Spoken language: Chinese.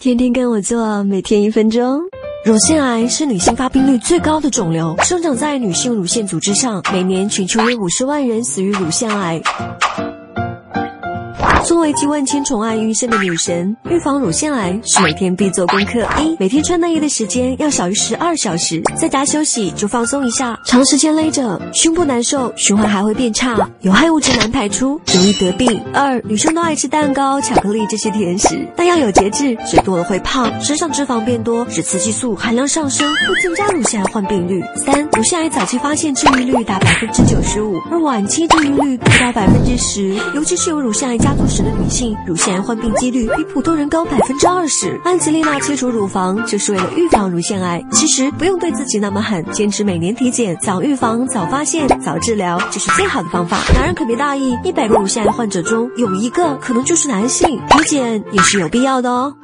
天天跟我做，每天一分钟。乳腺癌是女性发病率最高的肿瘤，生长在女性乳腺组织上，每年全球约五十万人死于乳腺癌。作为集万千宠爱于一身的女神，预防乳腺癌是每天必做功课。一、每天穿内衣的时间要小于十二小时，在家休息就放松一下。长时间勒着，胸部难受，循环还会变差，有害物质难排出，容易得病。二、女生都爱吃蛋糕、巧克力这些甜食，但要有节制，吃多了会胖，身上脂肪变多，使雌激素含量上升，会增加乳腺癌患病率。三、乳腺癌早期发现治愈率达百分之九十五，而晚期治愈率不到百分之十，尤其是有乳腺癌家族史的女性，乳腺癌患病几率比普通人高百分之二十。安吉丽娜切除乳房就是为了预防乳腺癌。其实不用对自己那么狠，坚持每年体检，早预防、早发现、早治疗，就是最好的方法。男人可别大意，一百个乳腺癌患者中有一个可能就是男性，体检也是有必要的哦。